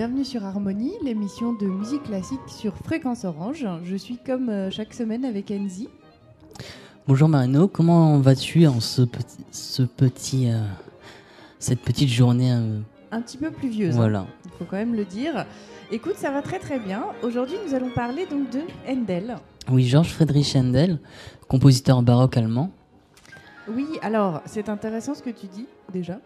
Bienvenue sur Harmonie, l'émission de musique classique sur Fréquence Orange. Je suis comme euh, chaque semaine avec Enzi. Bonjour Marino, comment vas-tu en ce petit, ce petit, euh, cette petite journée euh, Un petit peu pluvieuse, hein, Voilà. il faut quand même le dire. Écoute, ça va très très bien. Aujourd'hui, nous allons parler donc de Handel. Oui, Georges Friedrich Handel, compositeur baroque allemand. Oui, alors c'est intéressant ce que tu dis déjà,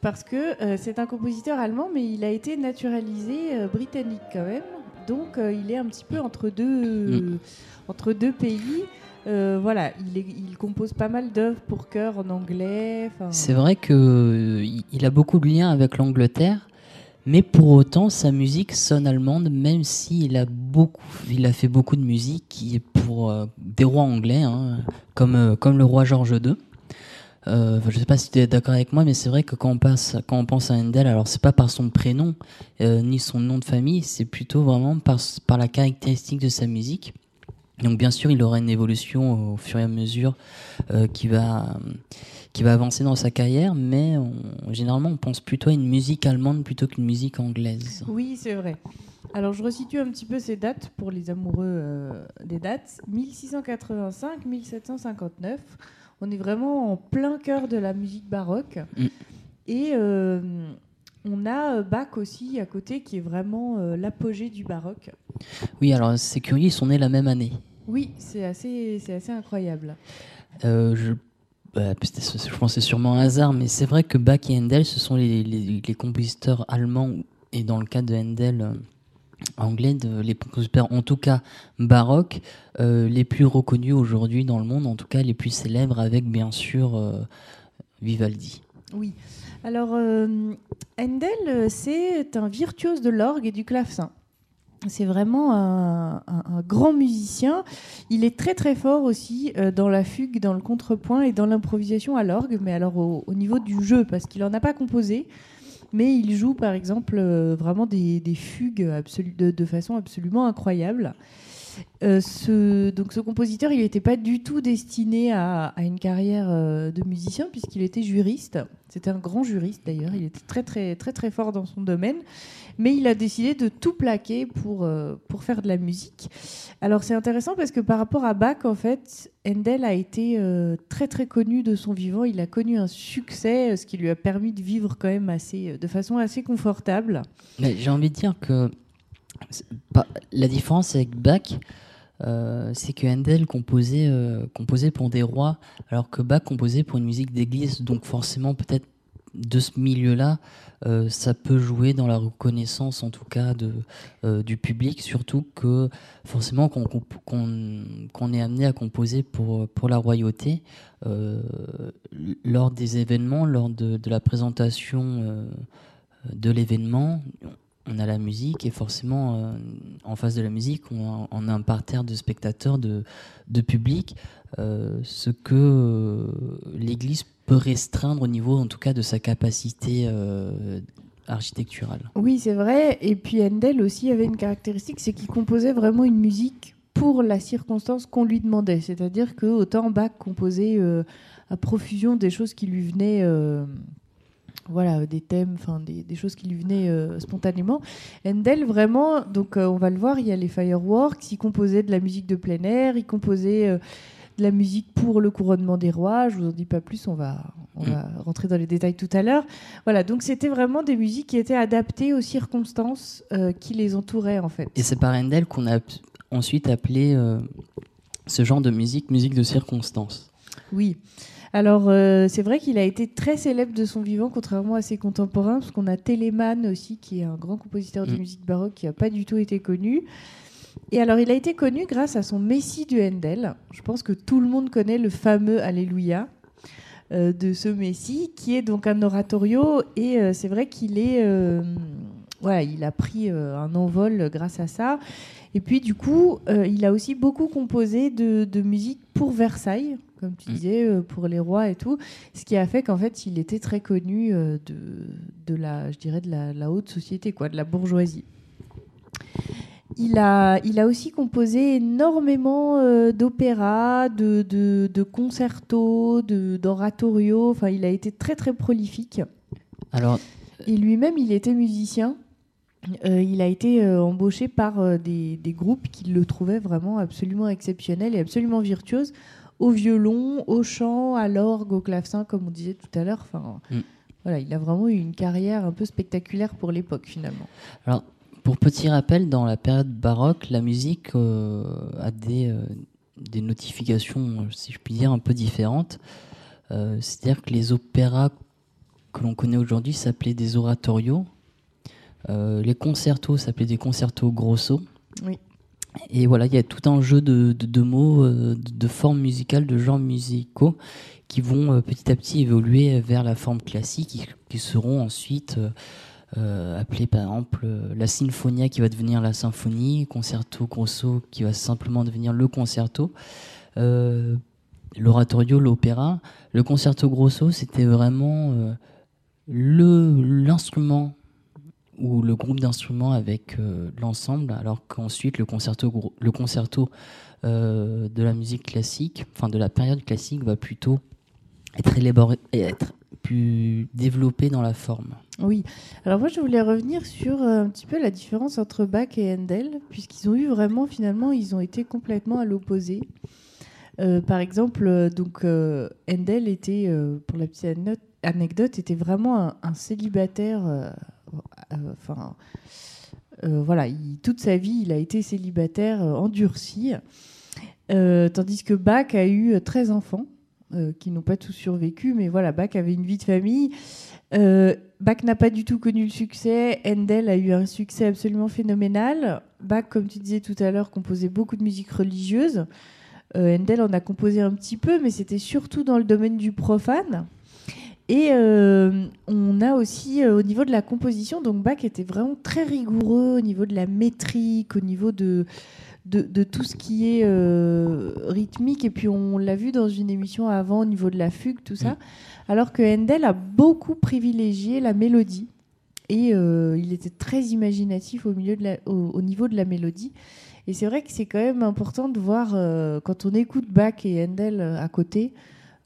parce que euh, c'est un compositeur allemand, mais il a été naturalisé euh, britannique quand même. Donc euh, il est un petit peu entre deux, Mm. entre deux pays. Voilà, il, est- il compose pas mal d'œuvres pour chœur en anglais. C'est vrai qu'il il a beaucoup de liens avec l'Angleterre, mais pour autant sa musique sonne allemande, même s'il a beaucoup, il a fait beaucoup de musique qui est pour des rois anglais, hein, comme comme le roi George II. Euh, je sais pas si tu es d'accord avec moi, mais c'est vrai que quand on, pense à Handel, alors c'est pas par son prénom euh, ni son nom de famille, c'est plutôt vraiment par, la caractéristique de sa musique. Donc bien sûr, il aura une évolution au fur et à mesure euh, qui va qui va avancer dans sa carrière, mais généralement on pense plutôt à une musique allemande plutôt qu'une musique anglaise. Oui, c'est vrai. Alors je resitue un petit peu ces dates pour les amoureux euh, des dates. 1685-1759. On est vraiment en plein cœur de la musique baroque. Mm. Et euh, on a euh, Bach aussi à côté qui est vraiment euh, l'apogée du baroque. Oui, alors c'est curieux, ils sont nés la même année. Oui, c'est assez, c'est assez incroyable. Euh, je, bah, je pense que c'est sûrement un hasard, mais c'est vrai que Bach et Handel, ce sont les, les- les compositeurs allemands, et dans le cas de Handel, anglais, de, en tout cas baroques, euh, les plus reconnus aujourd'hui dans le monde, en tout cas les plus célèbres, avec bien sûr euh, Vivaldi. Oui. Alors, euh, Handel, euh, c'est un virtuose de l'orgue et du clavecin. C'est vraiment un, grand musicien. Il est très très fort aussi dans la fugue, dans le contrepoint et dans l'improvisation à l'orgue, mais alors au, au niveau du jeu, parce qu'il n'en a pas composé, mais il joue par exemple euh, vraiment des, fugues de, façon absolument incroyable. Euh, ce, donc ce compositeur, il n'était pas du tout destiné à, à une carrière euh, de musicien puisqu'il était juriste. C'était un grand juriste d'ailleurs. Il était très très très très fort dans son domaine, mais il a décidé de tout plaquer pour euh, pour faire de la musique. Alors c'est intéressant parce que par rapport à Bach, en fait, Handel a été euh, très très connu de son vivant. Il a connu un succès, euh, ce qui lui a permis de vivre quand même assez de façon assez confortable. Mais j'ai envie de dire que la différence avec Bach, euh, c'est que Handel composait, euh, composait pour des rois, alors que Bach composait pour une musique d'église. Donc forcément, peut-être de ce milieu-là, euh, ça peut jouer dans la reconnaissance, en tout cas, de, euh, du public, surtout que forcément qu'on est amené à composer pour, pour la royauté, euh, lors des événements, lors de, la présentation de l'événement, on a la musique et forcément en face de la musique on a, un parterre de spectateurs de, de public. Ce que l'église restreindre au niveau en tout cas de sa capacité euh, architecturale Oui, c'est vrai. Et puis Handel aussi avait une caractéristique, c'est qu'il composait vraiment une musique pour la circonstance qu'on lui demandait. C'est-à-dire que autant Bach composait euh, à profusion des choses qui lui venaient, euh, voilà, des thèmes, enfin des, choses qui lui venaient spontanément. Handel vraiment, donc on va le voir, il y a les fireworks, il composait de la musique de plein air, il composait de la musique pour le couronnement des rois. Je vous en dis pas plus, on va, on va rentrer dans les détails tout à l'heure. Voilà, donc c'était vraiment des musiques qui étaient adaptées aux circonstances euh, qui les entouraient en fait. et c'est par Handel qu'on a ensuite appelé euh, ce genre de musique musique de circonstance Oui. Alors euh, c'est vrai qu'il a été très célèbre de son vivant, contrairement à ses contemporains, parce qu'on a Telemann aussi, qui est un grand compositeur de Mm. musique baroque qui n'a pas du tout été connu. Et alors il a été connu grâce à son Messie du Handel. Je pense que tout le monde connaît le fameux Alléluia. euh, de ce Messie, qui est donc un oratorio, et euh, c'est vrai qu'il est, euh, voilà, il a pris euh, un envol grâce à ça. Et puis du coup, euh, il a aussi beaucoup composé de, de musique pour Versailles, comme tu Mm. disais, euh, pour les rois et tout, ce qui a fait qu'en fait, il était très connu euh, de, de la, je dirais, de la, la haute société, quoi, de la bourgeoisie. Il a, il a aussi composé énormément euh, d'opéras, de, de, de concertos, de- d'oratorios. Enfin, il a été très très prolifique. alors Et lui-même, il était musicien. Euh, il a été euh, embauché par des, des groupes qui le trouvaient vraiment absolument exceptionnel et absolument virtuose au violon, au chant, à l'orgue, au clavecin, comme on disait tout à l'heure. Enfin, Mm. voilà, il a vraiment eu une carrière un peu spectaculaire pour l'époque finalement. Alors, pour petit rappel, dans la période baroque, la musique euh, a des, euh, des notifications, euh, si je puis dire, un peu différentes. Euh, C'est-à-dire que les opéras que l'on connaît aujourd'hui s'appelaient des oratorios. Les concertos s'appelaient des concertos grosso. Oui. Et voilà, il y a tout un jeu de, de- de mots, de, de formes musicales, de genres musicaux qui vont petit à petit évoluer vers la forme classique, qui, qui seront ensuite euh, appelés par exemple euh, la sinfonia qui va devenir la symphonie, concerto grosso qui va simplement devenir le concerto, euh, l'oratorio, l'opéra. Le concerto grosso, c'était vraiment l'instrument ou le groupe d'instruments avec l'ensemble, alors qu'ensuite le concerto, le concerto de la musique classique, enfin de la période classique, va plutôt être élaboré être plus développé dans la forme. Oui. Alors moi, je voulais revenir sur euh, un petit peu la différence entre Bach et Handel, puisqu'ils ont eu vraiment, finalement, ils ont été complètement à l'opposé. Euh, par exemple, euh, donc Handel était, pour la petite anecdote, était vraiment un, célibataire. Enfin, voilà, il- toute sa vie, il a été célibataire endurci, tandis que Bach a eu euh, 13 enfants euh, qui n'ont pas tous survécu, mais voilà, Bach avait une vie de famille. Euh, Bach n'a pas du tout connu le succès. Handel a eu un succès absolument phénoménal. Bach, comme tu disais tout à l'heure, composait beaucoup de musique religieuse. Euh, Handel en a composé un petit peu, mais c'était surtout dans le domaine du profane. Et euh, on a aussi au niveau de la composition, donc Bach était vraiment très rigoureux au niveau de la métrique, au niveau de, de, de tout ce qui est euh, rythmique. Et puis on l'a vu dans une émission avant au niveau de la fugue, tout ça. Alors que Handel a beaucoup privilégié la mélodie. Et euh, il était très imaginatif au, milieu de la- au, au niveau de la mélodie. Et c'est vrai que c'est quand même important de voir, euh, quand on écoute Bach et Handel à côté,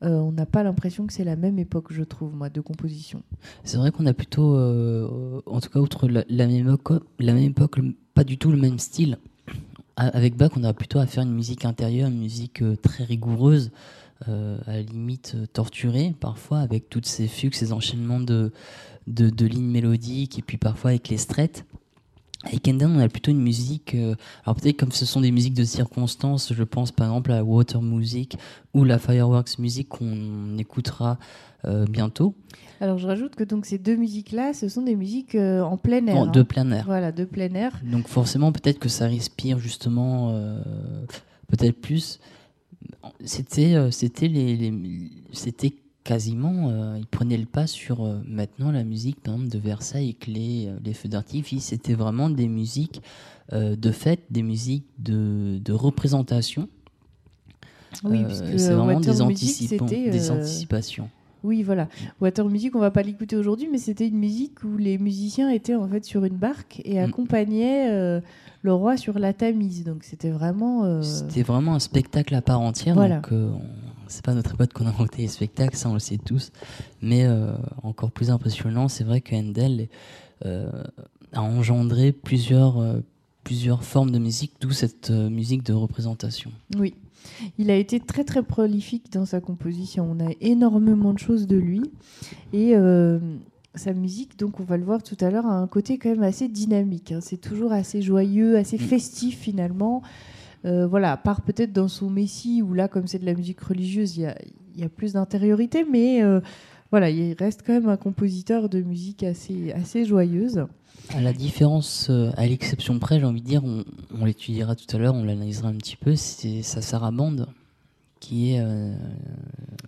euh, on n'a pas l'impression que c'est la même époque, je trouve, moi, de composition. C'est vrai qu'on a plutôt, euh, en tout cas, outre la, la même époque, la même époque, pas du tout le même style. Avec Bach, on a plutôt à faire une musique intérieure, une musique euh, très rigoureuse, euh, à la limite euh, torturée, parfois, avec toutes ces fugues, ces enchaînements de, de, lignes mélodiques, et puis parfois avec les straights. Avec Handel, on a plutôt une musique. alors peut-être comme ce sont des musiques de circonstance, je pense par exemple à la Water Music ou la Fireworks Music qu'on écoutera bientôt, Alors je rajoute que donc ces deux musiques-là, ce sont des musiques euh, en plein air. en hein. de plein air. Voilà, de plein air. Donc forcément, peut-être que ça respire justement, euh, peut-être plus. C'était, euh, c'était les, les- c'était quasiment, euh, ils prenaient le pas sur euh, maintenant la musique, par exemple de Versailles avec les, les feux d'artifice. C'était vraiment des musiques euh, de fête, des musiques de, de représentation. Oui, puisque c'est vraiment Water des, Music, anticipants- c'était, des anticipations. Oui, voilà. Water Music, on va pas l'écouter aujourd'hui, mais c'était une musique où les musiciens étaient en fait sur une barque et Mm. accompagnaient euh, le roi sur la Tamise. Donc c'était vraiment. euh, C'était vraiment un spectacle à part entière. Voilà. Donc, euh, c'est pas notre pote qu'on a inventé les spectacles, ça on le sait tous. Mais encore plus impressionnant, c'est vrai que Handel a engendré plusieurs, plusieurs formes de musique, d'où cette musique de représentation. Oui. Il a été très très prolifique dans sa composition. On a énormément de choses de lui. Et euh, sa musique, donc on va le voir tout à l'heure, a un côté quand même assez dynamique. hein. C'est toujours assez joyeux, assez Mm. festif finalement. Euh, voilà, à part peut-être dans son Messie, où là, comme c'est de la musique religieuse, il y a, il y a plus d'intériorité, mais euh, voilà, il reste quand même un compositeur de musique assez, assez joyeuse. À la différence, euh, à l'exception près, j'ai envie de dire, on, on l'étudiera tout à l'heure, on l'analysera un petit peu, c'est sa sarabande qui est. euh,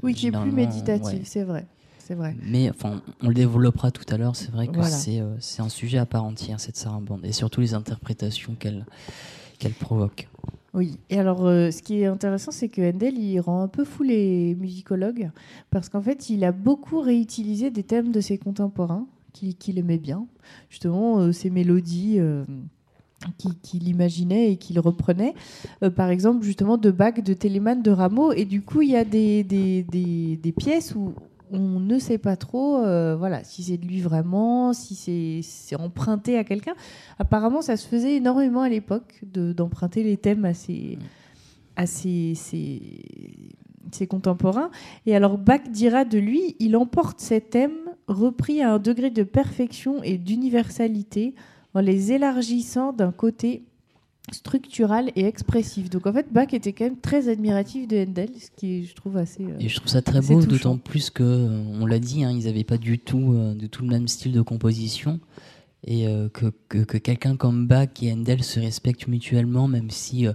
Oui, qui est plus méditative, ouais. c'est vrai. C'est vrai. Mais enfin, on le développera tout à l'heure. C'est vrai que Voilà. c'est euh, c'est un sujet à part entière cette sarabande et surtout les interprétations qu'elle qu'elle provoque. Oui, et alors euh, ce qui est intéressant, c'est que Handel, il rend un peu fou les musicologues, parce qu'en fait, il a beaucoup réutilisé des thèmes de ses contemporains, qu'il qu'il aimait bien, justement, euh, ces mélodies euh, qui- qu'il imaginait et qu'il reprenait, Euh, par exemple, justement, de Bach, de Telemann, de Rameau, et du coup, il y a des- des pièces où on ne sait pas trop voilà, si c'est de lui vraiment, si c'est emprunté à quelqu'un. Apparemment, ça se faisait énormément à l'époque d'emprunter les thèmes à ses, à ses, ses, contemporains. Et alors Bach dira de lui, il emporte ces thèmes repris à un degré de perfection et d'universalité en les élargissant d'un côté structural et expressif. Donc en fait, Bach était quand même très admiratif de Handel, ce qui je trouve assez. Euh, et je trouve ça très beau, d'autant plus que, euh, on l'a dit, hein, ils n'avaient pas du tout, euh, du tout le même style de composition. Et que, que, que quelqu'un comme Bach et Handel se respectent mutuellement, même si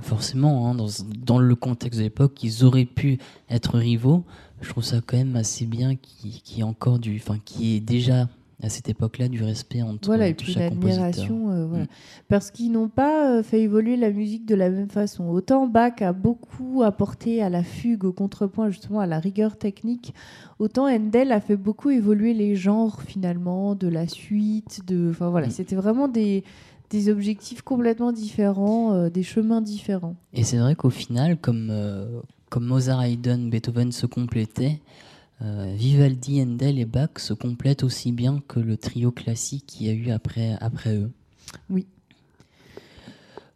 forcément, hein, dans, dans, le contexte de l'époque, ils auraient pu être rivaux. Je trouve ça quand même assez bien qui, qui encore du, enfin, qui est déjà à cette époque-là du respect entre voilà et puis l'admiration euh, voilà. Mm. parce qu'ils n'ont pas euh, fait évoluer la musique de la même façon autant Bach a beaucoup apporté à la fugue au contrepoint justement à la rigueur technique autant Handel a fait beaucoup évoluer les genres finalement de la suite de enfin voilà mm. c'était vraiment des des objectifs complètement différents, euh, des chemins différents. Et c'est vrai qu'au final, comme, comme Mozart, Haydn, Beethoven se complétaient, euh, Vivaldi, Handel et Bach se complètent aussi bien que le trio classique qu'il y a eu après, après eux. Oui.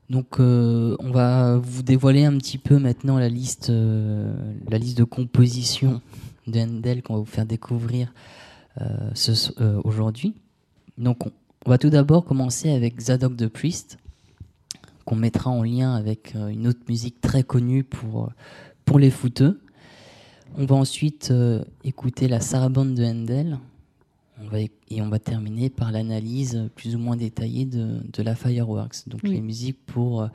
Donc euh, on va vous dévoiler un petit peu maintenant la liste, euh, la liste de compositions de Handel qu'on va vous faire découvrir aujourd'hui. Donc on, on, va tout d'abord commencer avec Zadok the Priest, qu'on mettra en lien avec une autre musique très connue pour, pour les footeux. On va ensuite euh, écouter la sarabande de Handel. On va, et on va terminer par l'analyse plus ou moins détaillée de, la Fireworks, donc les musiques pour euh,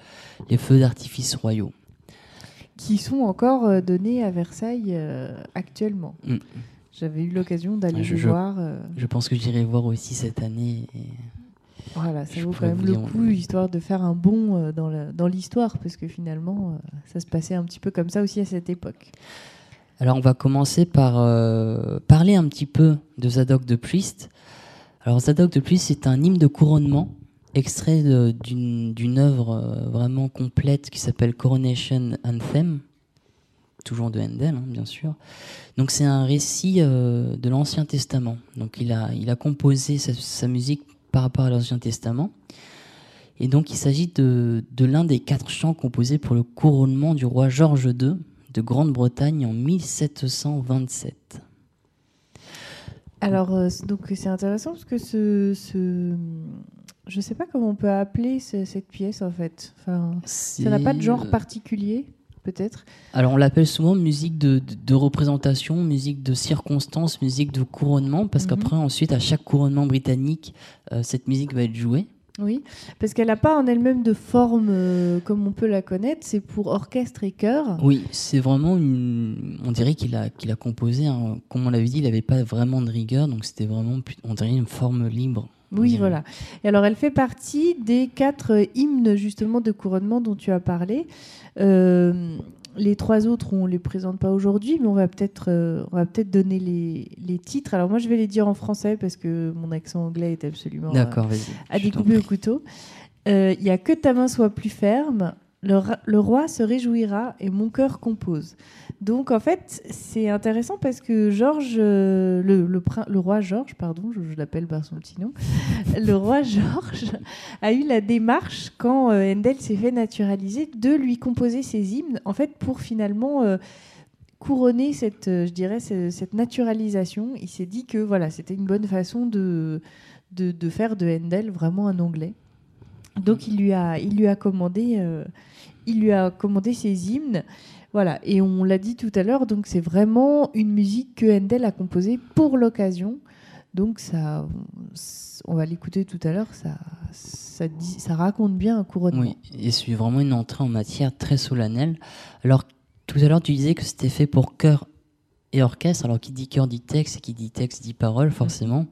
les feux d'artifice royaux. Qui sont encore euh, donnés à Versailles actuellement. Mm. J'avais eu l'occasion d'aller je, voir. Je pense que j'irai voir aussi cette année. Voilà, ça vaut quand même le coup, histoire de faire un bond dans l'histoire, parce que finalement, ça se passait un petit peu comme ça aussi à cette époque. Alors on va commencer par euh, parler un petit peu de Zadok de Priest. Alors Zadok de Priest, c'est un hymne de couronnement extrait d'une œuvre euh, vraiment complète qui s'appelle Coronation Anthem, toujours de Handel, hein, bien sûr. Donc c'est un récit euh, de l'Ancien Testament. Donc il a, il a composé sa, musique par rapport à l'Ancien Testament. Et donc il s'agit de, de l'un des quatre chants composés pour le couronnement du roi George II de Grande-Bretagne en 1727. Alors, euh, donc c'est intéressant parce que ce, ce, je ne sais pas comment on peut appeler cette pièce en fait. Enfin, ça n'a pas de genre particulier, peut-être. Alors, on l'appelle souvent musique de, de, représentation, musique de circonstance, musique de couronnement, parce mhm. qu'après, ensuite, à chaque couronnement britannique, euh, cette musique va être jouée. Oui, parce qu'elle n'a pas en elle-même de forme euh, comme on peut la connaître, c'est pour orchestre et chœur. Oui, c'est vraiment une. On dirait qu'il a, qu'il a composé, comme on l'avait dit, il n'avait pas vraiment de rigueur, donc c'était vraiment, on dirait une forme libre. Oui, voilà. Et alors, elle fait partie des quatre hymnes justement de couronnement dont tu as parlé. Euh, les trois autres, on ne les présente pas aujourd'hui, mais on va peut-être euh, peut donner les, titres. Alors moi, je vais les dire en français parce que mon accent anglais est absolument euh, à découper au couteau. Euh, il y a que ta main soit plus ferme, le, roi se réjouira et mon cœur compose. Donc en fait, c'est intéressant parce que Georges, euh, le, roi Georges, pardon, je, l'appelle par son petit nom, le roi Georges a eu la démarche quand euh, Handel s'est fait naturaliser de lui composer ses hymnes, en fait pour finalement euh, couronner cette, je dirais, cette naturalisation. Il s'est dit que voilà, c'était une bonne façon de, de, de, faire de Handel vraiment un anglais. Donc il lui a, il lui a commandé, euh, il lui a commandé ses hymnes. Voilà, et on l'a dit tout à l'heure, donc c'est vraiment une musique que Handel a composée pour l'occasion. Donc ça, on va l'écouter tout à l'heure, ça, ça, ça raconte bien un couronnement. Oui, et c'est vraiment une entrée en matière très solennelle. Alors tout à l'heure tu disais que c'était fait pour chœur et orchestre. Alors qui dit chœur dit texte, et qui dit texte dit parole forcément.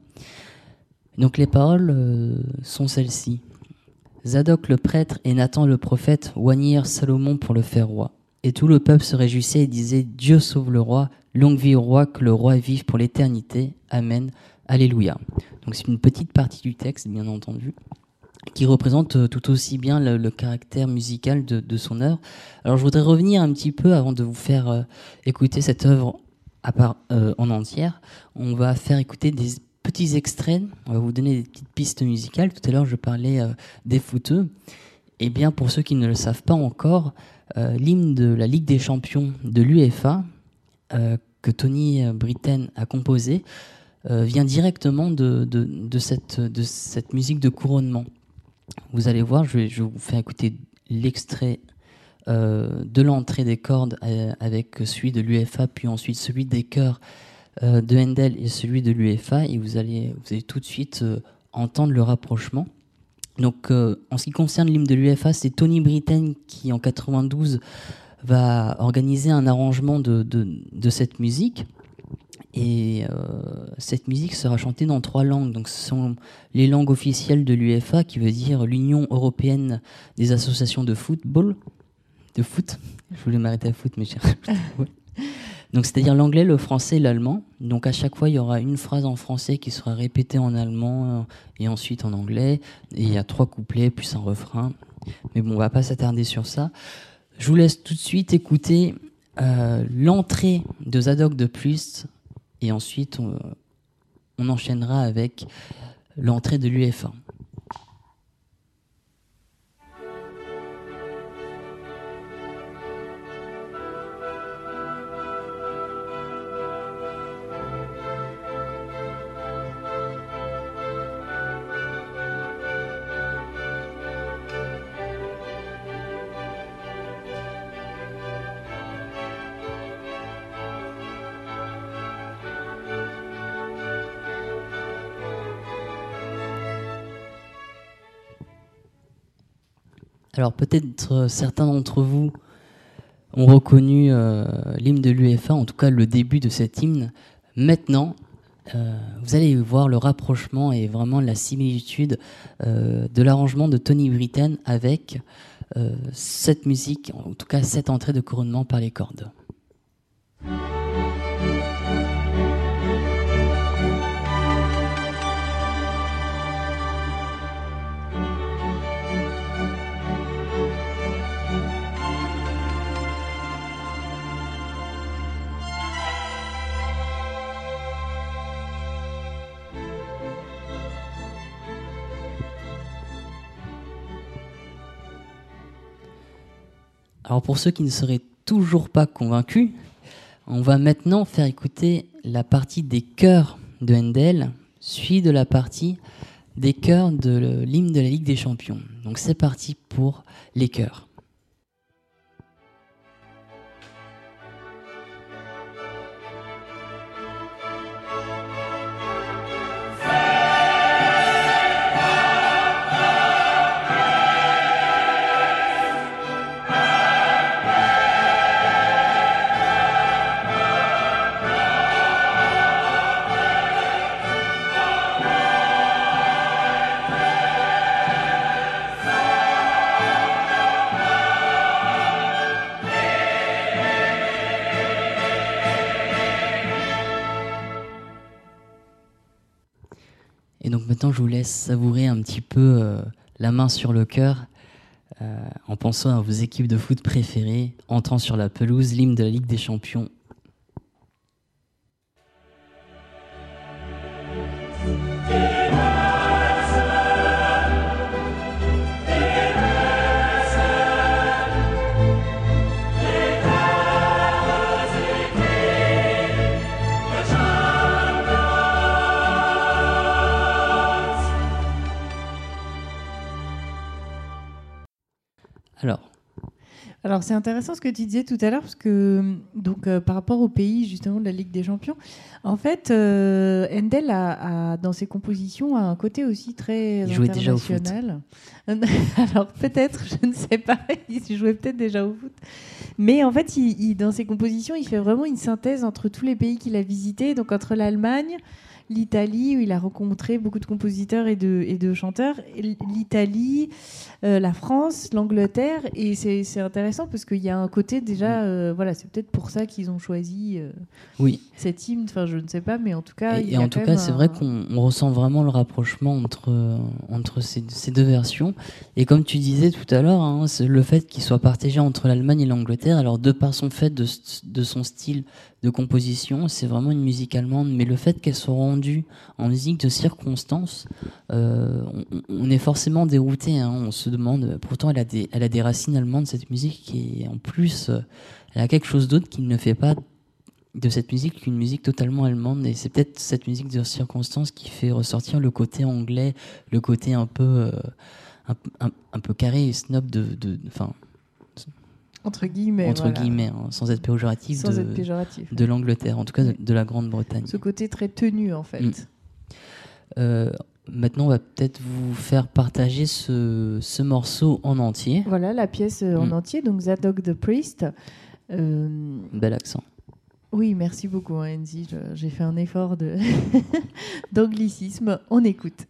Donc les paroles euh, sont celles-ci. Zadok le prêtre et Nathan le prophète oignirent Salomon pour le faire roi. Et tout le peuple se réjouissait et disait Dieu sauve le roi, longue vie au roi, que le roi vive pour l'éternité. Amen. Alléluia. Donc c'est une petite partie du texte, bien entendu, qui représente euh, tout aussi bien le, caractère musical de, son œuvre. Alors je voudrais revenir un petit peu avant de vous faire euh, écouter cette œuvre à part, en entière. On va faire écouter des petits extraits. On va vous donner des petites pistes musicales. Tout à l'heure, je parlais des footeux. Eh bien, pour ceux qui ne le savent pas encore, l'hymne de la Ligue des Champions de l'UEFA, que Tony Britten a composé, vient directement de, cette, musique de couronnement. Vous allez voir, je, vous fais écouter l'extrait euh, de l'entrée des cordes euh, avec celui de l'UFA, puis ensuite celui des chœurs euh, de Handel et celui de l'UFA, et vous allez, vous allez tout de suite entendre le rapprochement. Donc, en ce qui concerne l'hymne de l'UFA, c'est Tony Britten qui, en 92, va organiser un arrangement de, de, cette musique. Et cette musique sera chantée dans trois langues. Donc, ce sont les langues officielles de l'UFA, qui veut dire l'Union européenne des associations de football de foot. Je voulais m'arrêter à foot, mais cher. Donc c'est-à-dire l'anglais, le français et l'allemand. Donc à chaque fois, il y aura une phrase en français qui sera répétée en allemand euh, et ensuite en anglais. Et il y a trois couplets plus un refrain. Mais bon, on va pas s'attarder sur ça. Je vous laisse tout de suite écouter euh, l'entrée de Zadok de Plus et ensuite on, on enchaînera avec l'entrée de l'UF1. Alors peut-être euh, certains d'entre vous ont reconnu euh, l'hymne de l'UEFA, en tout cas le début de cet hymne. Maintenant, euh, vous allez voir le rapprochement et vraiment la similitude de l'arrangement de Tony Britten avec cette musique, en tout cas cette entrée de couronnement par les cordes. Alors pour ceux qui ne seraient toujours pas convaincus, on va maintenant faire écouter la partie des chœurs de Handel, suivie de la partie des chœurs de l'hymne de la Ligue des Champions. Donc c'est parti pour les chœurs. Je vous laisse savourer un petit peu euh, la main sur le cœur euh, en pensant à vos équipes de foot préférées, entrant sur la pelouse, l'hymne de la Ligue des Champions c'est intéressant ce que tu disais tout à l'heure parce que donc euh, par rapport au pays justement de la Ligue des Champions, en fait euh, Handel a, dans ses compositions un côté aussi très il jouait déjà au foot. Alors peut-être, je ne sais pas, il jouait peut-être déjà au foot. Mais en fait, il, dans ses compositions, il fait vraiment une synthèse entre tous les pays qu'il a visités, donc entre l'Allemagne, l'Italie où il a rencontré beaucoup de compositeurs et de, et de chanteurs. L'Italie, euh, la France, l'Angleterre. Et c'est intéressant parce qu'il y a un côté déjà, euh, voilà, c'est peut-être pour ça qu'ils ont choisi euh, oui. cet hymne. Enfin, je ne sais pas, mais en tout cas. Et, en tout cas, c'est vrai qu'on ressent vraiment le rapprochement entre, entre ces, ces, deux versions. Et comme tu disais tout à l'heure, hein, le fait qu'il soit partagé entre l'Allemagne et l'Angleterre, alors de par son fait de, de son style de composition, c'est vraiment une musique allemande, mais le fait qu'elle soit rendue en musique de circonstance, euh, on, est forcément dérouté. Hein. on se demande, pourtant elle a, des, elle a des racines allemandes, cette musique, et en plus, euh, elle a quelque chose d'autre qui ne fait pas de cette musique qu'une musique totalement allemande, et c'est peut-être cette musique de circonstance qui fait ressortir le côté anglais, le côté un peu, euh, un, peu carré et snob de, de, entre guillemets, entre guillemets hein, sans être péjoratif, sans de, être péjoratif. de l'Angleterre, en tout cas de, la Grande-Bretagne. Ce côté très tenu en fait. Mm. Euh, maintenant, on va peut-être vous faire partager ce, ce, morceau en entier. Voilà la pièce euh, en mm. entier, donc Zadok the Priest. Euh... Bel accent. Oui, merci beaucoup, hein, Enzi. J'ai fait un effort d'anglicisme. on écoute.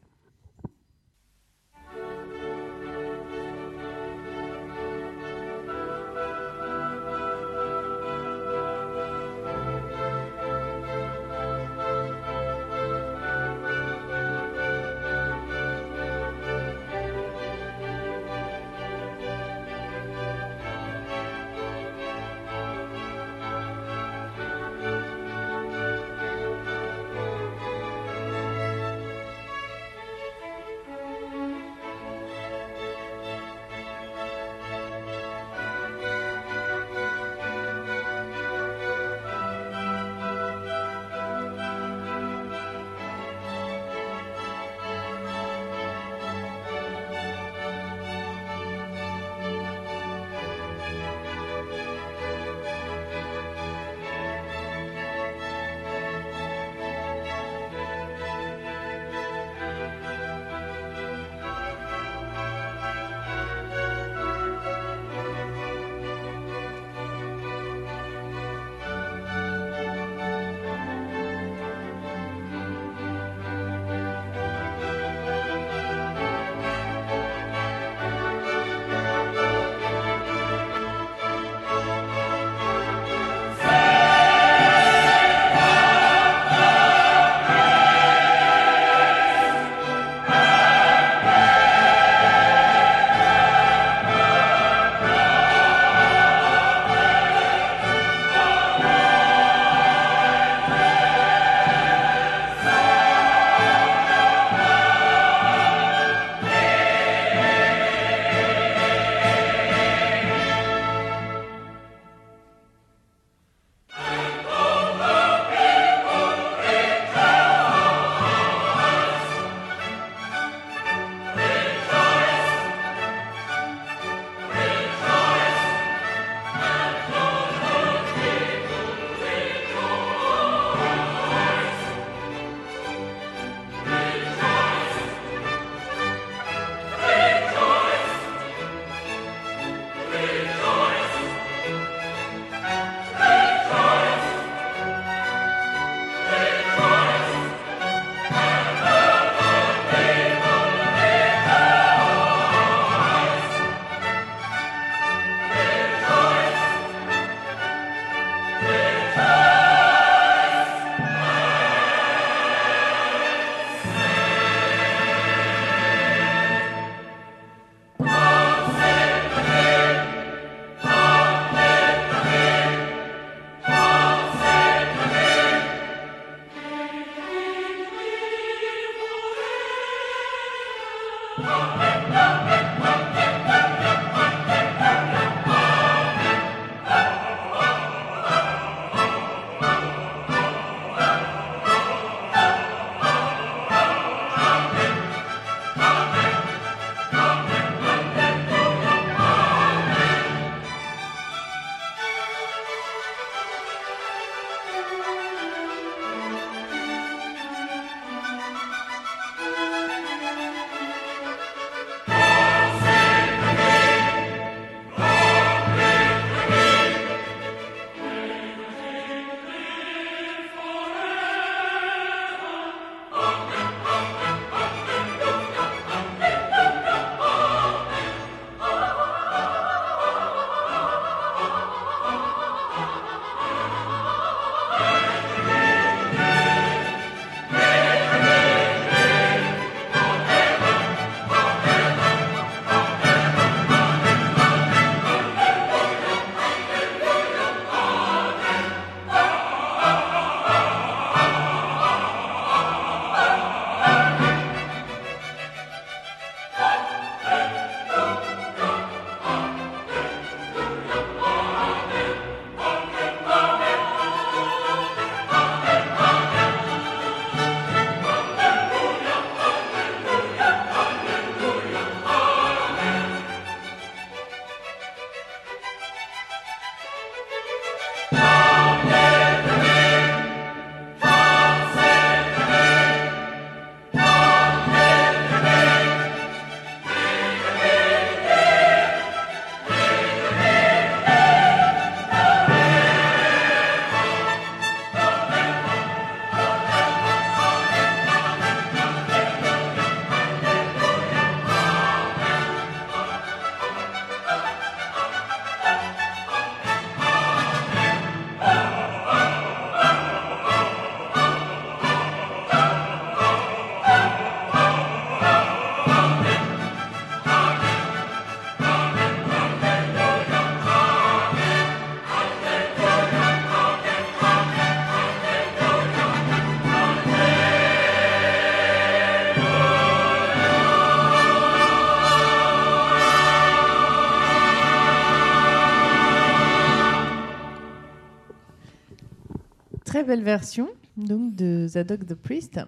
Belle version donc de Zadok the Priest.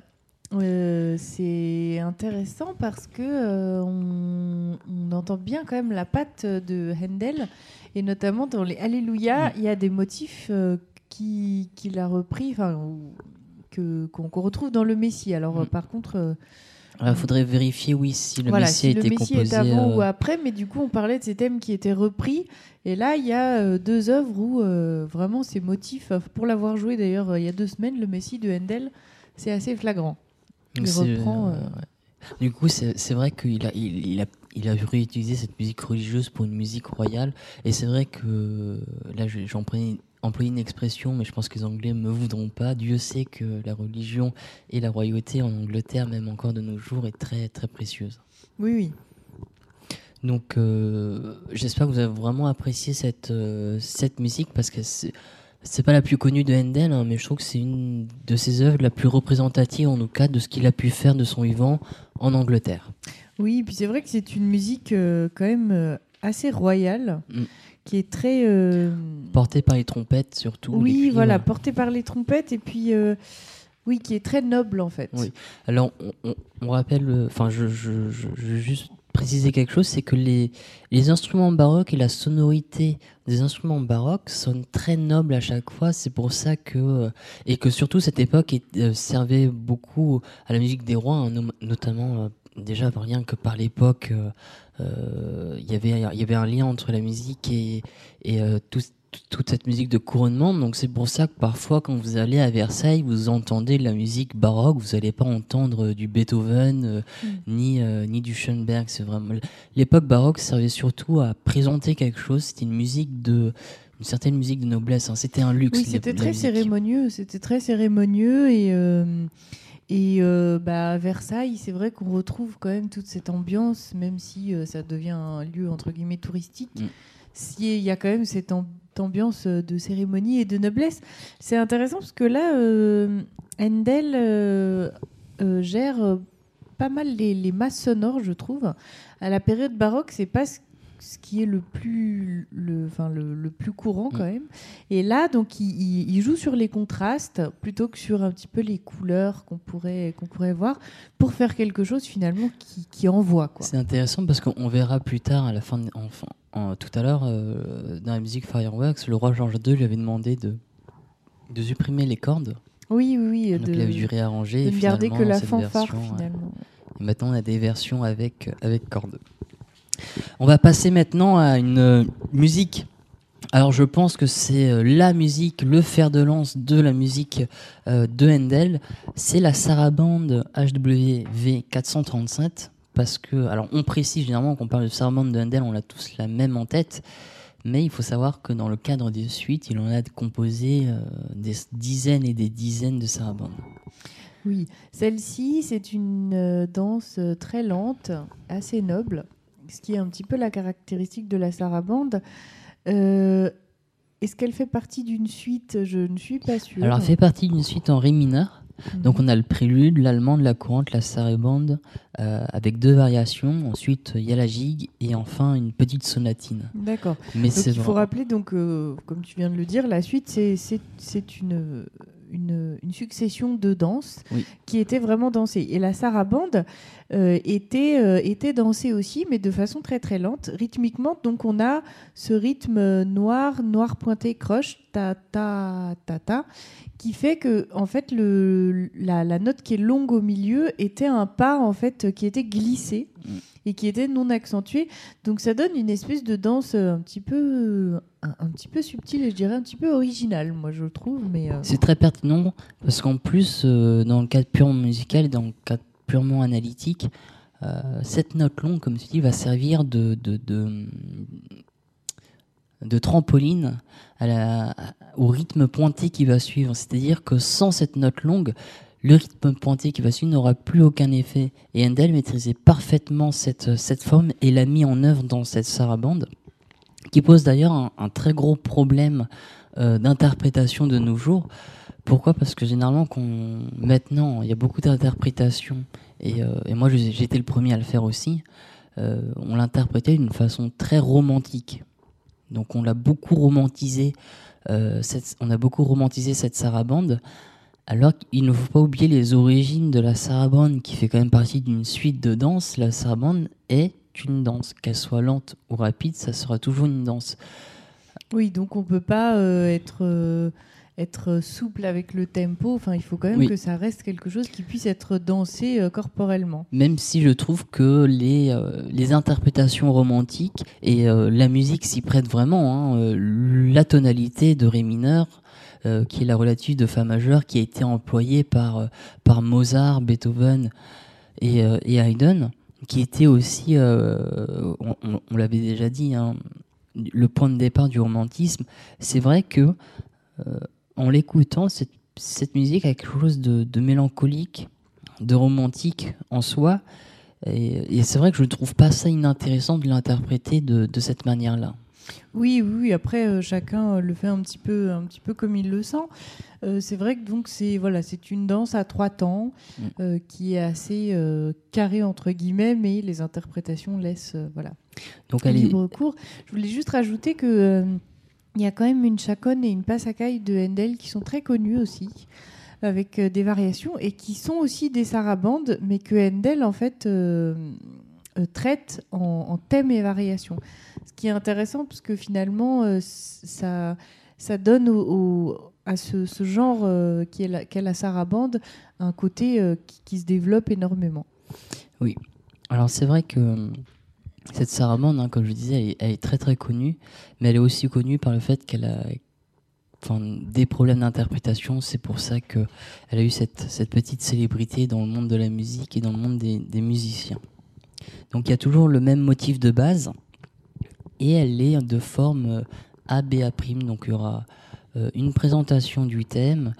Euh, c'est intéressant parce que euh, on, on entend bien quand même la patte de Handel et notamment dans les Alléluia, il y a des motifs euh, qui qu'il a repris, enfin que qu'on retrouve dans le Messie. Alors Mm. par contre, euh, Il faudrait vérifier, oui, si le voilà, Messie si a été composé. est avant euh, ou après, mais du coup on parlait de ces thèmes qui étaient repris. Et là, il y a euh, deux œuvres où euh, vraiment ces motifs, euh, pour l'avoir joué d'ailleurs euh, il y a deux semaines, le Messie de Handel, c'est assez flagrant. il reprend, euh, ouais. Du coup, c'est vrai qu'il a, il, il a, il a réutilisé cette musique religieuse pour une musique royale. Et c'est vrai que là, je- j'ai employé une expression, mais je pense que les Anglais me voudront pas. Dieu sait que la religion et la royauté en Angleterre, même encore de nos jours, est très très précieuse. Oui, oui. Donc, euh, j'espère que vous avez vraiment apprécié cette, euh, cette musique parce que c'est. C'est pas la plus connue de Handel, hein, mais je trouve que c'est une de ses œuvres la plus représentative en tout cas de ce qu'il a pu faire de son vivant en Angleterre. Oui, puis c'est vrai que c'est une musique euh, quand même assez royale, Mm. Qui est très... euh, Porté par les trompettes surtout. oui, voilà, portée par les trompettes, et puis... euh, oui, qui est très noble en fait. Oui. Alors, on, rappelle, euh, enfin, je, je, je, juste préciser quelque chose, c'est que les, les instruments baroques et la sonorité des instruments baroques sonnent très nobles à chaque fois. C'est pour ça que, et que surtout cette époque est- servait beaucoup à la musique des rois, hein, notamment déjà rien que par l'époque, euh, euh, il y avait il y avait un lien entre la musique et, et euh, tout- tout- toute cette musique de couronnement. Donc c'est pour ça que parfois quand vous allez à Versailles, vous entendez de la musique baroque, vous n'allez pas entendre du Beethoven euh, Mm. ni euh, ni du Schoenberg. C'est vraiment l'époque baroque servait surtout à présenter quelque chose. C'était une musique de une certaine musique de noblesse. hein. C'était un luxe. Oui, c'était très musique. cérémonieux, c'était très cérémonieux et euh, et euh, bah, à Versailles, c'est vrai qu'on retrouve quand même toute cette ambiance, même si euh, ça devient un lieu entre guillemets touristique. Mm. Si il y a quand même cette am- ambiance euh, de cérémonie et de noblesse, c'est intéressant parce que là, euh, Handel gère pas mal les, les masses sonores, je trouve. À la période baroque, c'est pas ce ce qui est le plus, le, enfin, le, le plus courant quand Mm. même. Et là, donc, il, il- il joue sur les contrastes plutôt que sur un petit peu les couleurs qu'on pourrait, qu'on pourrait voir pour faire quelque chose finalement qui, qui envoie. C'est intéressant parce qu'on verra plus tard, à la fin, de- en- tout à l'heure, euh, dans la musique Fireworks, le roi George II lui avait demandé de, de supprimer les cordes. Oui, oui, oui. Donc de, il avait dû réarranger. de et ne garder que la fanfare version, finalement. Et maintenant, on a des versions avec, avec cordes. On va passer maintenant à une euh, musique. Alors, je pense que c'est euh, la musique, le fer de lance de la musique euh, de Handel. C'est la sarabande HWV 437. Parce que, alors, on précise généralement qu'on parle de sarabande de Handel, on a tous la même en tête. Mais il faut savoir que dans le cadre des suites, il en a composé des dizaines et des dizaines de sarabandes. Oui, celle-ci, c'est une danse très lente, assez noble, ce qui est un petit peu la caractéristique de la sarabande. Euh, Est-ce qu'elle fait partie d'une suite? Je ne suis pas sûre. Alors, elle fait partie d'une suite en ré mineur. Mhm. Donc on a le prélude, l'allemande, la courante, la sarabande, euh, avec deux variations. Ensuite, il y a la gigue et enfin une petite sonatine. D'accord. Mais Donc, il faut rappeler, donc, euh, comme tu viens de le dire, la suite, c'est- une, une, une succession de danses Oui. qui étaient vraiment dansées. Et la sarabande était, euh, était dansée aussi, mais de façon très très lente, rythmiquement. Donc on a ce rythme noir, noir pointé, croche, ta ta ta ta, qui fait que en fait le, la, la note qui est longue au milieu était un pas en fait qui était glissé Mm. et qui était non accentué. Donc ça donne une espèce de danse euh, un petit peu, un, un petit peu subtile et je dirais un petit peu originale, moi je trouve. Mais euh, C'est très pertinent parce qu'en plus, euh, dans le cadre purement musical et dans le cadre purement analytique, euh, cette note longue, comme tu dis, va servir de, de, de, trampoline au rythme pointé qui va suivre. C'est-à-dire que sans cette note longue, le rythme pointé qui va suivre n'aura plus aucun effet. Et Handel maîtrisait parfaitement cette, cette forme et l'a mis en œuvre dans cette sarabande, qui pose d'ailleurs un, un très gros problème euh, d'interprétation de nos jours. Pourquoi? Parce que généralement, maintenant, il y a beaucoup d'interprétations, et, euh, moi été le premier à le faire aussi, euh, on l'interprétait d'une façon très romantique. Donc on l'a beaucoup romantisé on a beaucoup romantisé cette sarabande, alors qu'il ne faut pas oublier les origines de la sarabande, qui fait quand même partie d'une suite de danses. La sarabande est une danse, qu'elle soit lente ou rapide, ça sera toujours une danse. Oui, donc on peut pas être être souple avec le tempo. Enfin, il faut quand même que ça reste quelque chose qui puisse être dansé euh, corporellement. Même si je trouve que les, euh, les interprétations romantiques et euh, la musique s'y prêtent vraiment. Hein, la tonalité de ré mineur, qui est la relative de fa majeur, qui a été employée par, par Mozart, Beethoven et, et Haydn, qui était aussi, on, on l'avait déjà dit, hein, le point de départ du romantisme. C'est vrai que en l'écoutant, cette, musique a quelque chose de, mélancolique, de romantique en soi. Et, c'est vrai que je ne trouve pas ça inintéressant de l'interpréter de, cette manière-là. Oui, oui, après euh, chacun euh, le fait un petit peu, un petit peu comme il le sent. Euh, c'est vrai que donc c'est voilà, c'est une danse à trois temps mm. qui est assez carrée entre guillemets, mais les interprétations laissent voilà. Donc libre cours. Je voulais juste rajouter que il y a quand même une chaconne et une passacaille de Handel qui sont très connues aussi, avec euh, des variations, et qui sont aussi des sarabandes, mais que Handel, en fait, euh, euh, traite en, thèmes et variations. Ce qui est intéressant, parce que finalement, ça, donne à ce, genre qu'est la, sarabande un côté qui, se développe énormément. Oui. Alors c'est vrai que cette sarabande, hein, comme je disais, elle est, très très connue, mais elle est aussi connue par le fait qu'elle a des problèmes d'interprétation. C'est pour ça qu'elle a eu cette, petite célébrité dans le monde de la musique et dans le monde des, musiciens. Donc il y a toujours le même motif de base, et elle est de forme ABA'. Donc il y aura euh, une présentation du thème,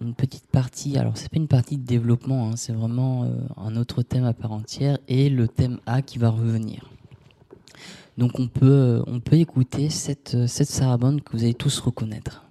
une petite partie, alors c'est pas une partie de développement, hein, c'est vraiment euh, un autre thème à part entière et le thème A qui va revenir. Donc on peut, euh, écouter cette, cette sarabande que vous allez tous reconnaître.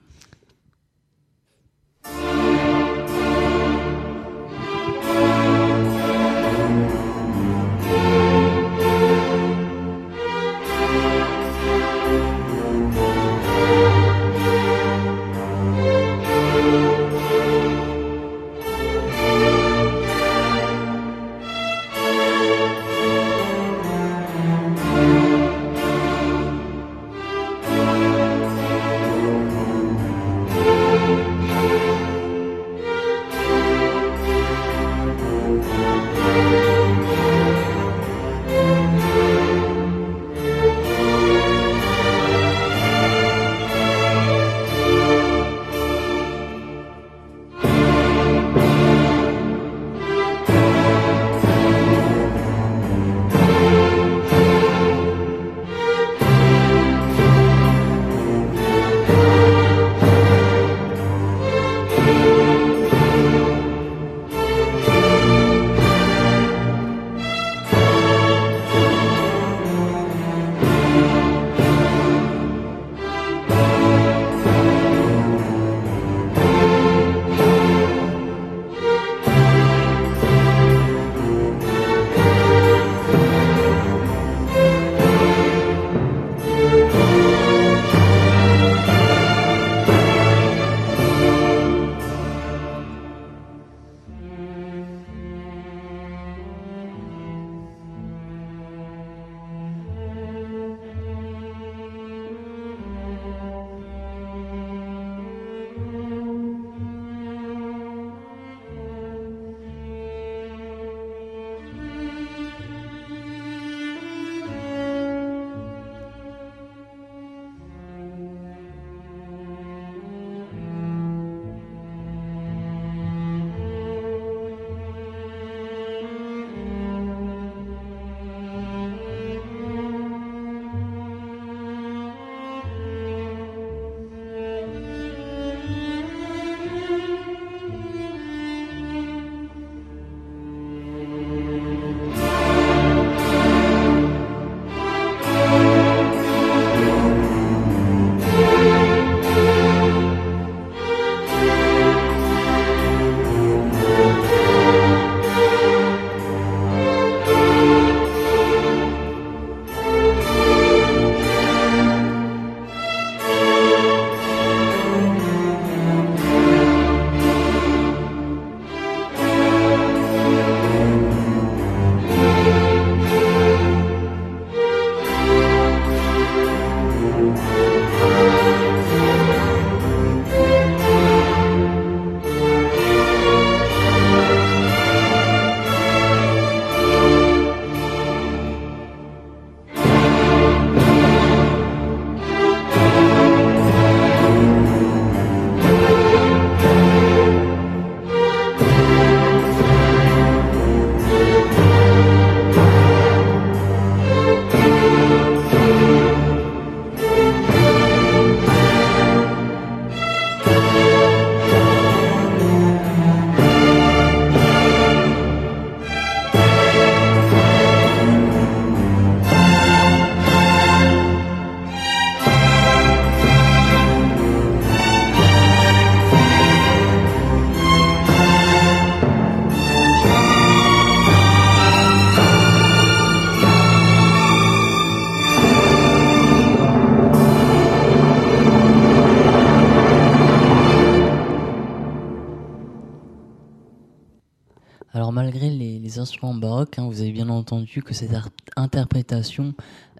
Instruments baroques, hein, vous avez bien entendu que cette interprétation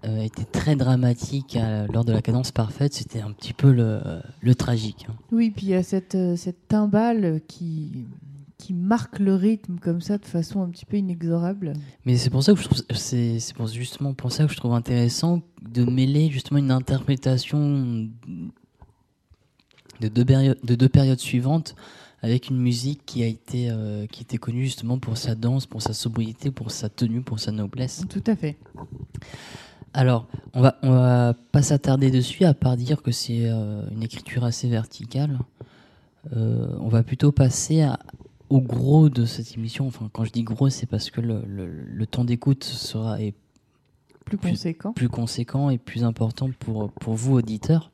euh, était très dramatique euh, lors de la cadence parfaite. C'était un petit peu le, tragique. Hein. Oui, puis il y a cette, euh, cette timbale qui, qui marque le rythme comme ça de façon un petit peu inexorable. Mais c'est pour ça que je trouve c'est justement pour ça que je trouve intéressant de mêler justement une interprétation de deux de deux périodes suivantes avec une musique qui a été euh, qui était connue justement pour sa danse, pour sa sobriété, pour sa tenue, pour sa noblesse. Tout à fait. Alors, on va on va pas s'attarder dessus à part dire que c'est euh, une écriture assez verticale. Euh, on va plutôt passer au gros de cette émission. Enfin, quand je dis gros, c'est parce que le, le, temps d'écoute sera est plus conséquent, plus conséquent et plus important pour pour vous auditeurs.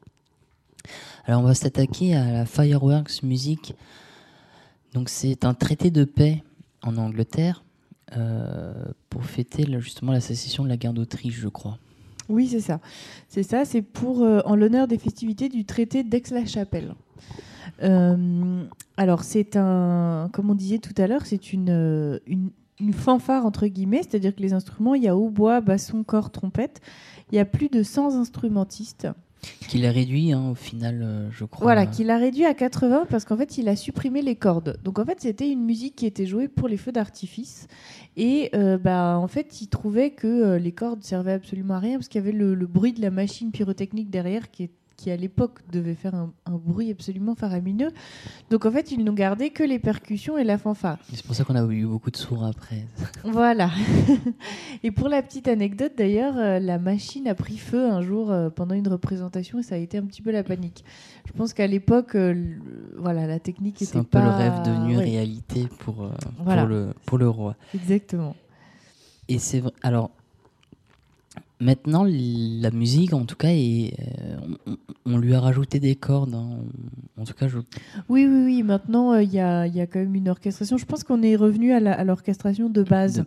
Alors, on va s'attaquer à la Fireworks Music donc c'est un traité de paix en Angleterre euh, pour fêter justement la sécession de la guerre d'Autriche, je crois. Oui, c'est ça. C'est ça, c'est pour euh, en l'honneur des festivités du traité d'Aix-la-Chapelle. Euh, alors c'est un, comme on disait tout à l'heure, c'est une, fanfare entre guillemets, c'est-à-dire que les instruments, il y a hautbois, basson, corps, trompette. Il y a plus de 100 instrumentistes. Qu'il a réduit hein, au final, euh, je crois. Voilà, qu'il a réduit à 80 parce qu'en fait, il a supprimé les cordes. Donc en fait, c'était une musique qui était jouée pour les feux d'artifice. Et euh, bah, en fait, il trouvait que euh, les cordes servaient absolument à rien parce qu'il y avait le, le, bruit de la machine pyrotechnique derrière qui, est, qui à l'époque devait faire un, bruit absolument faramineux. Donc en fait, ils n'ont gardé que les percussions et la fanfare. C'est pour ça qu'on a eu beaucoup de sourds après. voilà. et pour la petite anecdote d'ailleurs, euh, la machine a pris feu un jour euh, pendant une représentation et ça a été un petit peu la panique. Je pense qu'à l'époque, euh, voilà, la technique était pas. C'est un peu le rêve devenu réalité pour, pour, le, pour le roi. Exactement. Et c'est vrai. Alors, Maintenant, la musique, en tout cas, est, euh, on, lui a rajouté des cordes. Hein. En tout cas, je... Oui, oui, oui. Maintenant, euh, il y, a, y, a, quand même une orchestration. Je pense qu'on est revenu à l'orchestration de, base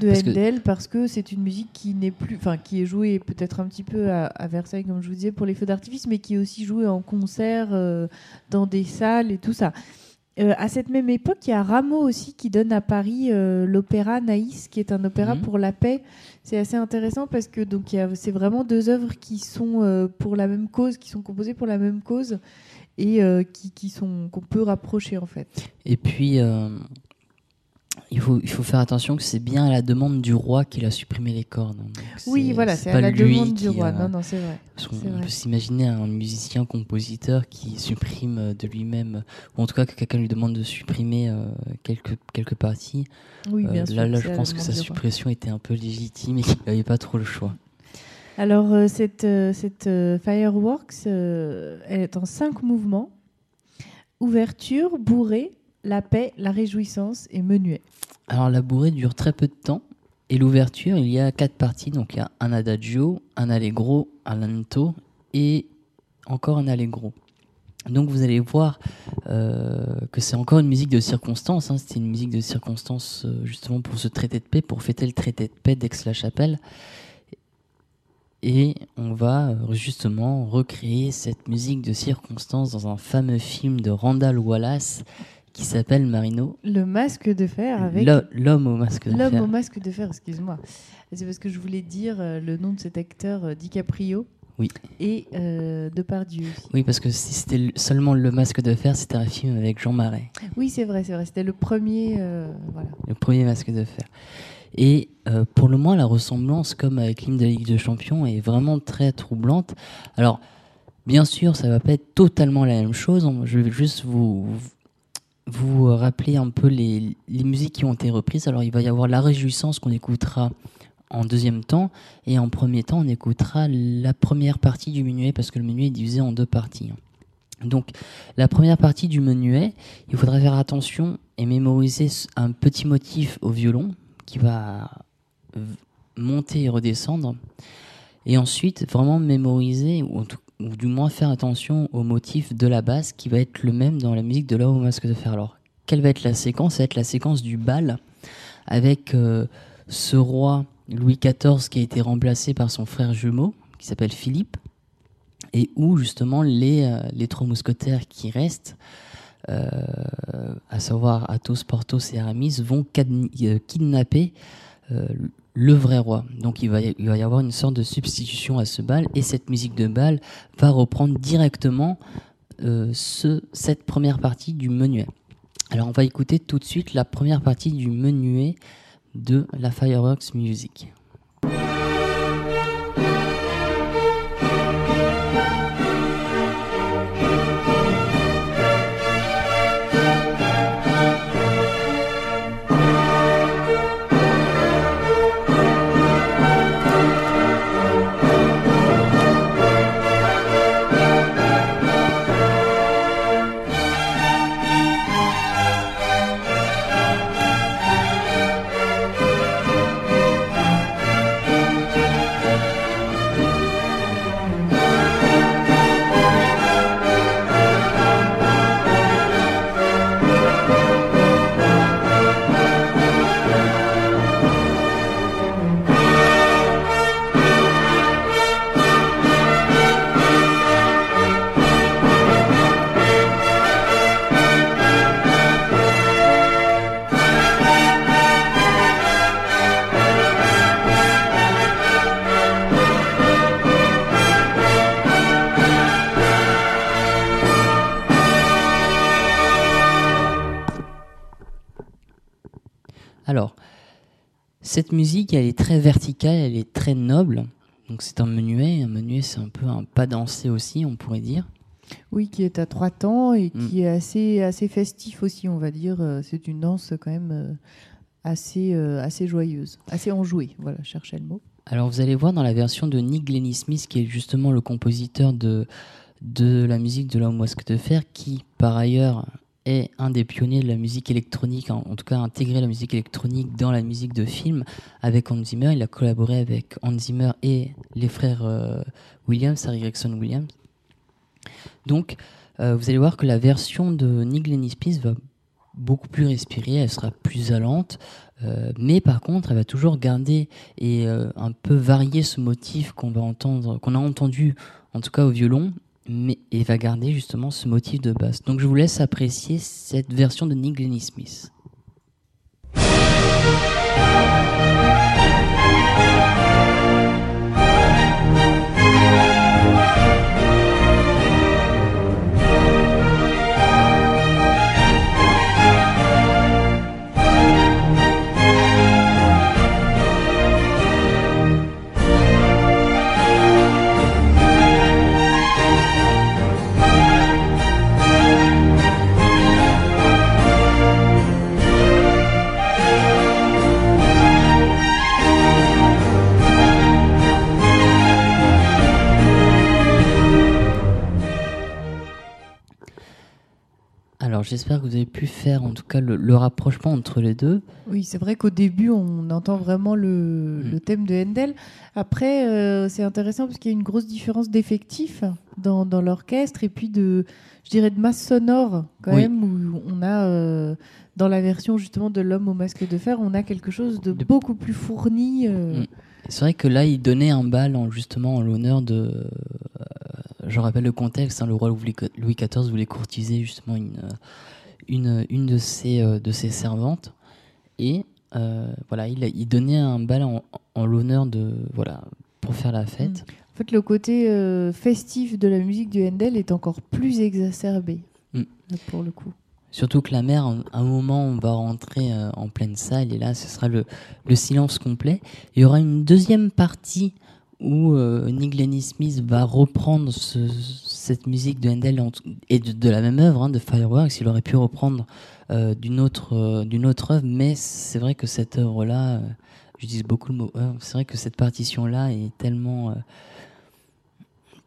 de, Handel parce que c'est une musique qui n'est plus, enfin, qui est jouée peut-être un petit peu à, Versailles, comme je vous disais, pour les feux d'artifice, mais qui est aussi jouée en concert euh, dans des salles et tout ça. Euh, à cette même époque, il y a Rameau aussi qui donne à Paris euh, l'opéra Naïs, qui est un opéra mhm. pour la paix. C'est assez intéressant parce que donc c'est vraiment deux œuvres qui sont euh, pour la même cause, qui sont composées pour la même cause et qui, qui, sont qu'on peut rapprocher en fait. Et puis il faut, il faut faire attention que c'est bien à la demande du roi qu'il a supprimé les cordes. oui, voilà, c'est à la demande du roi. Non, non, c'est vrai. on, peut s'imaginer un musicien-compositeur qui supprime de lui-même, ou en tout cas que quelqu'un lui demande de supprimer euh, quelques, quelques parties. Oui, bien euh, sûr. Là, là je pense que sa suppression était un peu légitime et qu'il n'avait pas trop le choix. Alors, euh, cette, cette Fireworks, elle est en cinq mouvements ouverture, bourrée, la paix, la réjouissance et menuet. Alors la bourrée dure très peu de temps et l'ouverture, il y a quatre parties. Donc il y a un adagio, un allegro, un lento et encore un allegro. Donc vous allez voir euh, que c'est encore une musique de circonstance. Hein. C'était une musique de circonstance euh, justement pour ce traité de paix, pour fêter le traité de paix d'Aix-la-Chapelle. Et on va euh, justement recréer cette musique de circonstance dans un fameux film de Randall Wallace qui s'appelle Marino. Le masque de fer avec. L'homme au masque de fer. L'homme au masque de fer, excuse-moi. C'est parce que je voulais dire euh, le nom de cet acteur euh, DiCaprio. Oui. Et euh, Depardieu aussi. Oui, parce que si c'était seulement le masque de fer, c'était un film avec Jean Marais. Oui, c'est vrai, c'est vrai. C'était le premier. Euh, voilà. Le premier masque de fer. Et pour le moins, la ressemblance, comme avec l'hymne de la Ligue des Champions, est vraiment très troublante. Alors, bien sûr, ça va pas être totalement la même chose. Je vais juste vous, vous rappelez un peu les, musiques qui ont été reprises. Alors il va y avoir La Réjouissance qu'on écoutera en deuxième temps et en premier temps on écoutera la première partie du menuet parce que le menuet est divisé en deux parties. Donc la première partie du menuet, il faudra faire attention et mémoriser un petit motif au violon qui va monter et redescendre. Et ensuite, vraiment mémoriser, ou en tout ou du moins faire attention au motif de la basse qui va être le même dans la musique de l'homme au masque de fer. Alors, quelle va être la séquence? Ça va être la séquence du bal avec euh, ce roi Louis XIV qui a été remplacé par son frère jumeau qui s'appelle Philippe et où justement les, euh, les trois mousquetaires qui restent à savoir Athos, Porthos et Aramis, vont kidnapper le vrai roi. Donc il va, y, avoir une sorte de substitution à ce bal et cette musique de bal va reprendre directement ce, cette première partie du menuet. Alors on va écouter tout de suite la première partie du menuet de la Fireworks Music. Cette musique, elle est très verticale, elle est très noble. Donc c'est un menuet. Un menuet, c'est un peu un pas dansé aussi, on pourrait dire. Oui, qui est à trois temps et mm. qui est assez, assez festif aussi, on va dire. Euh, c'est une danse quand même euh, assez, euh, assez joyeuse, assez enjouée. Voilà, cherchez le mot. Alors vous allez voir dans la version de Nick Glennie Smith, qui est justement le compositeur de, de la musique de l'homme masque de fer, qui par ailleurs est un des pionniers de la musique électronique, en, tout cas intégré la musique électronique dans la musique de film avec Hans Zimmer. Il a collaboré avec Hans Zimmer et les frères euh, Williams, Harry Gregson Williams. Donc, euh, vous allez voir que la version de Nick Lenny va beaucoup plus respirer, elle sera plus allante, euh, mais par contre, elle va toujours garder et un peu varier ce motif qu'on va entendre, qu'on a entendu en tout cas au violon, mais il va garder justement ce motif de basse. Donc je vous laisse apprécier cette version de Nick Glennie Smith. J'espère que vous avez pu faire en tout cas le, rapprochement entre les deux. Oui, c'est vrai qu'au début, on entend vraiment le, mm. thème de Handel. Après, euh, c'est intéressant parce qu'il y a une grosse différence d'effectifs dans, l'orchestre et puis de, je dirais, de masse sonore quand même, où on a, euh, dans la version justement de L'homme au masque de fer, on a quelque chose de, beaucoup plus fourni. Euh. Mm. C'est vrai que là, il donnait un bal en, justement en l'honneur de. Je rappelle le contexte, hein, le roi Louis XIV voulait courtiser justement une, une, une de, ses, euh, de ses servantes. Et euh, voilà, il, il donnait un bal en, en l'honneur de. Voilà, pour faire la fête. Mm. En fait, le côté euh, festif de la musique du Handel est encore plus exacerbé, mm. pour le coup. Surtout que la mer, à un moment, on va rentrer en pleine salle et là, ce sera le, le silence complet. Il y aura une deuxième partie où euh, Nick Lenny Smith va reprendre cette musique de Handel et de, la même œuvre, hein, de Fireworks. Il aurait pu reprendre euh, d'une autre, euh, d'une autre œuvre, mais c'est vrai que cette œuvre-là, j'utilise beaucoup le mot œuvre, c'est vrai que cette partition-là est tellement,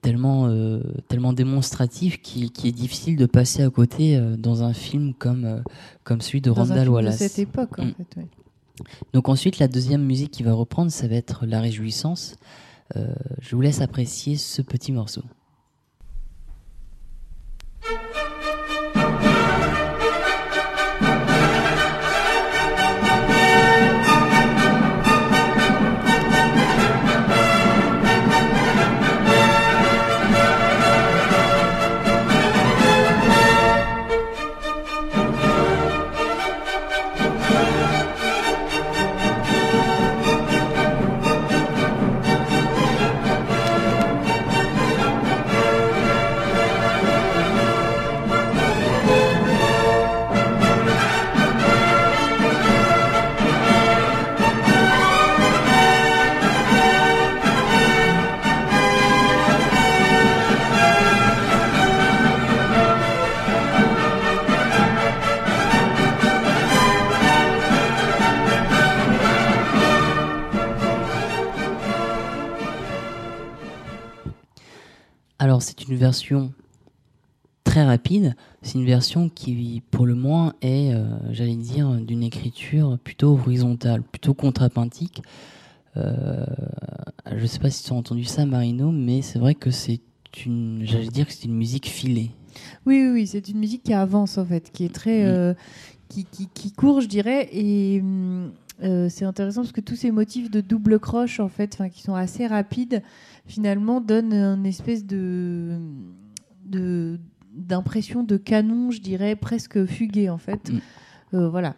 tellement, tellement démonstrative qu'il est difficile de passer à côté dans un film comme, comme celui de Randall Wallace. De cette époque, en mm. fait, Donc ensuite, la deuxième musique qui va reprendre, ça va être La Réjouissance. Euh, je vous laisse apprécier ce petit morceau. Alors c'est une version très rapide. C'est une version qui, pour le moins, est, euh, j'allais dire, d'une écriture plutôt horizontale, plutôt contrapuntique. Euh, je ne sais pas si tu as entendu ça, Marino, mais c'est vrai que c'est une, j'allais dire que c'est une musique filée. Oui, oui, oui c'est une musique qui avance en fait, qui est très, euh, qui, qui, qui, court, je dirais, et c'est intéressant parce que tous ces motifs de double croche en fait, qui sont assez rapides, finalement donnent une espèce de, de d'impression de canon, je dirais, presque fugué en fait. Mm. Euh, voilà.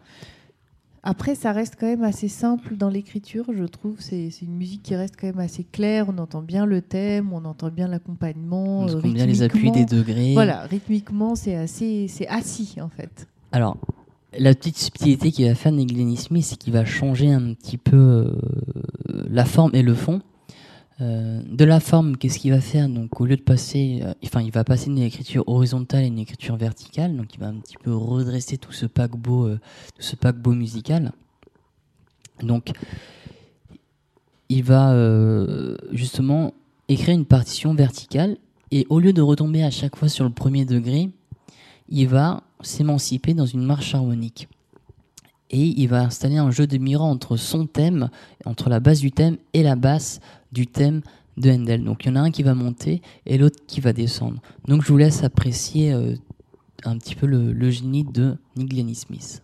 Après, ça reste quand même assez simple dans l'écriture, je trouve. C'est une musique qui reste quand même assez claire. On entend bien le thème, on entend bien l'accompagnement. On entend bien les appuis des degrés. Voilà, rythmiquement, c'est assez, c'est assis en fait. Alors, la petite subtilité qu'il va faire Nick Smith, c'est qu'il va changer un petit peu euh, la forme et le fond. Euh, de la forme, qu'est-ce qu'il va faire? Donc, au lieu de passer, euh, enfin, il va passer d'une écriture horizontale à une écriture verticale. Donc, il va un petit peu redresser tout ce paquebot, euh, ce paquebot musical. Donc, il va justement écrire une partition verticale et au lieu de retomber à chaque fois sur le premier degré, il va s'émanciper dans une marche harmonique. Et il va installer un jeu de miroir entre son thème, entre la base du thème et la basse du thème de Handel. Donc il y en a un qui va monter et l'autre qui va descendre. Donc je vous laisse apprécier euh, un petit peu le, le génie de Nick Glennie Smith.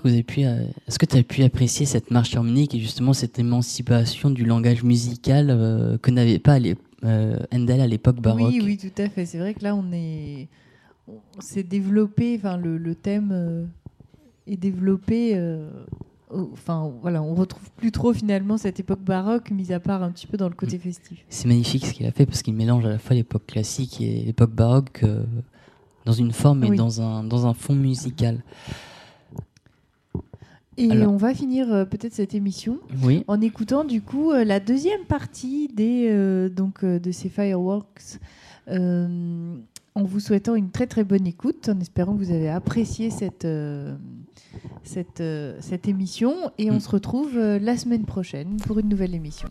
Que vous avez pu. Euh, est-ce que tu as pu apprécier cette marche harmonique et justement cette émancipation du langage musical euh, que n'avait pas euh, Handel à l'époque baroque Oui, oui, tout à fait. C'est vrai que là, on est, on s'est développé. Enfin, le, le thème est développé. Enfin, voilà, on retrouve plus trop finalement cette époque baroque, mis à part un petit peu dans le côté mm. festif. C'est magnifique ce qu'il a fait parce qu'il mélange à la fois l'époque classique et l'époque baroque dans une forme et dans un dans un fond musical. Et on va finir euh, peut-être cette émission en écoutant du coup euh, la deuxième partie des, euh, donc, de ces fireworks. en vous souhaitant une très très bonne écoute, en espérant que vous avez apprécié cette, cette, cette émission. Et on mm. se retrouve la semaine prochaine pour une nouvelle émission.